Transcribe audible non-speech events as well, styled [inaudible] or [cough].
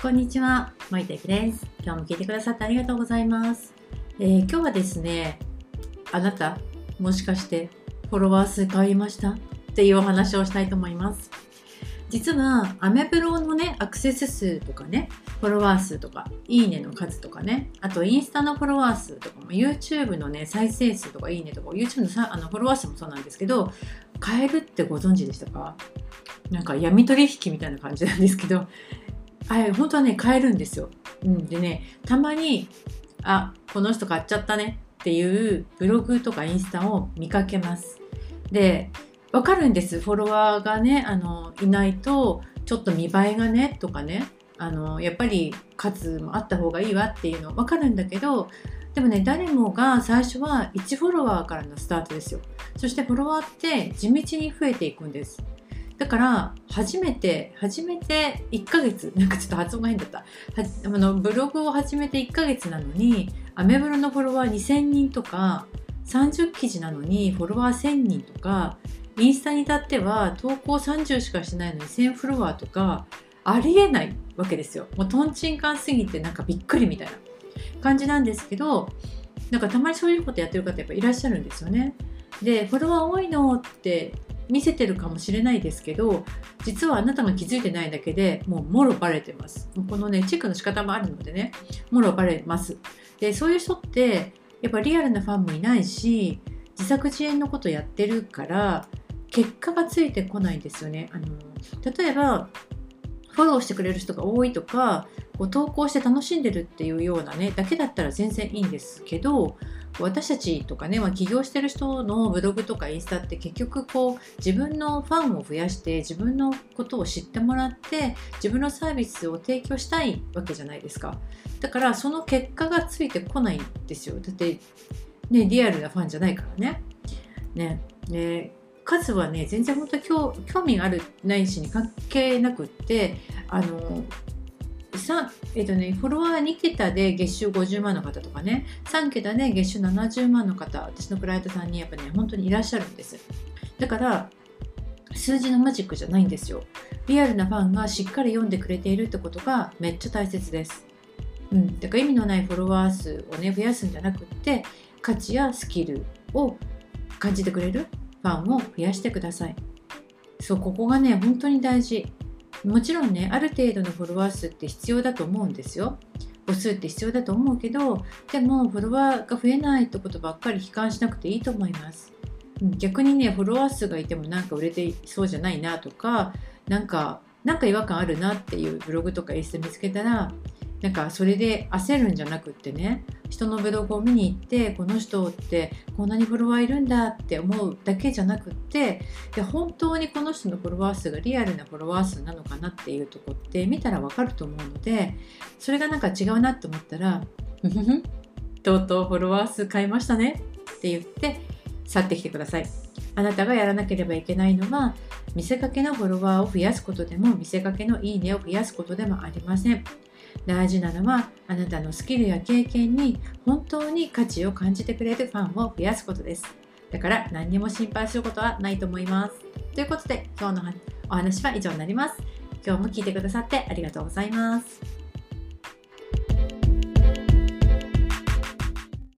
こんにちは、まいたきです。今日も聞いてくださってありがとうございます。えー、今日はですね、あなた、もしかしてフォロワー数変わりました？っていうお話をしたいと思います。実は、アメブロのね、アクセス数とかね、フォロワー数とか、いいねの数とかね、あとインスタのフォロワー数とかも、YouTube のね、再生数とか、いいねとか、YouTube のさあのフォロワー数もそうなんですけど、変えるってご存知でしたか？なんか闇取引みたいな感じなんですけど、はい、本当はね、買えるんですよ。うん、でね、たまに、あ、この人買っちゃったねっていうブログとかインスタを見かけます。で、わかるんです。フォロワーがね、あの、いないと、ちょっと見栄えがね、とかね、あの、やっぱり数もあった方がいいわっていうのわかるんだけど、でもね、誰もが最初は1フォロワーからのスタートですよ。そしてフォロワーって地道に増えていくんです。だから初めて初めて1ヶ月 [laughs] なんかちょっと発音が変だった。あのブログを始めて1ヶ月なのにアメブロのフォロワー2000人とか30記事なのにフォロワー1000人とかインスタに至っては投稿30しかしないのに1000フォロワーとかありえないわけですよ。もうとんちんかんすぎてなんかびっくりみたいな。感じなんですけどなんかたまにそういうことやってる方やっぱいらっしゃるんですよね。でフォロワー多いのって見せてるかもしれないですけど実はあなたが気づいてないだけでもうもろバレてます。このねチェックの仕方もあるのでねもろバレます。でそういう人ってやっぱリアルなファンもいないし自作自演のことやってるから結果がついてこないんですよね。あの例えばフォローしてくれる人が多いとかこう投稿して楽しんでるっていうようなねだけだったら全然いいんですけど私たちとかね、まあ、起業してる人のブログとかインスタって結局こう自分のファンを増やして自分のことを知ってもらって自分のサービスを提供したいわけじゃないですか。だからその結果がついてこないんですよ。だってねリアルなファンじゃないからね。ねね数はね全然本当興興味があるないしに関係なくってあのえっとね、フォロワー2桁で月収50万の方とかね、3桁で月収70万の方、私のクライアントさんにやっぱね、本当にいらっしゃるんです。だから、数字のマジックじゃないんですよ。リアルなファンがしっかり読んでくれているってことがめっちゃ大切です。うん、だから意味のないフォロワー数をね、増やすんじゃなくって、価値やスキルを感じてくれるファンを増やしてください。そう、ここがね、本当に大事。もちろんねある程度のフォロワー数って必要だと思うんですよ。母数って必要だと思うけどでもフォロワーが増えないってことばっかり悲観しなくていいと思います。逆にねフォロワー数がいてもなんか売れてそうじゃないなとかなんかなんか違和感あるなっていうブログとかインスタ見つけたらなんかそれで焦るんじゃなくってね人のブログを見に行ってこの人ってこんなにフォロワーいるんだって思うだけじゃなくってで本当にこの人のフォロワー数がリアルなフォロワー数なのかなっていうとこって見たらわかると思うのでそれがなんか違うなって思ったら「ふふふとうとうフォロワー数変えましたね」って言って去ってきてください。あなたがやらなければいけないのは見せかけのフォロワーを増やすことでも見せかけのいいねを増やすことでもありません。大事なのはあなたのスキルや経験に本当に価値を感じてくれるファンを増やすことです。だから何にも心配することはないと思います。ということで今日のお話は以上になります。今日も聞いてくださってありがとうございます。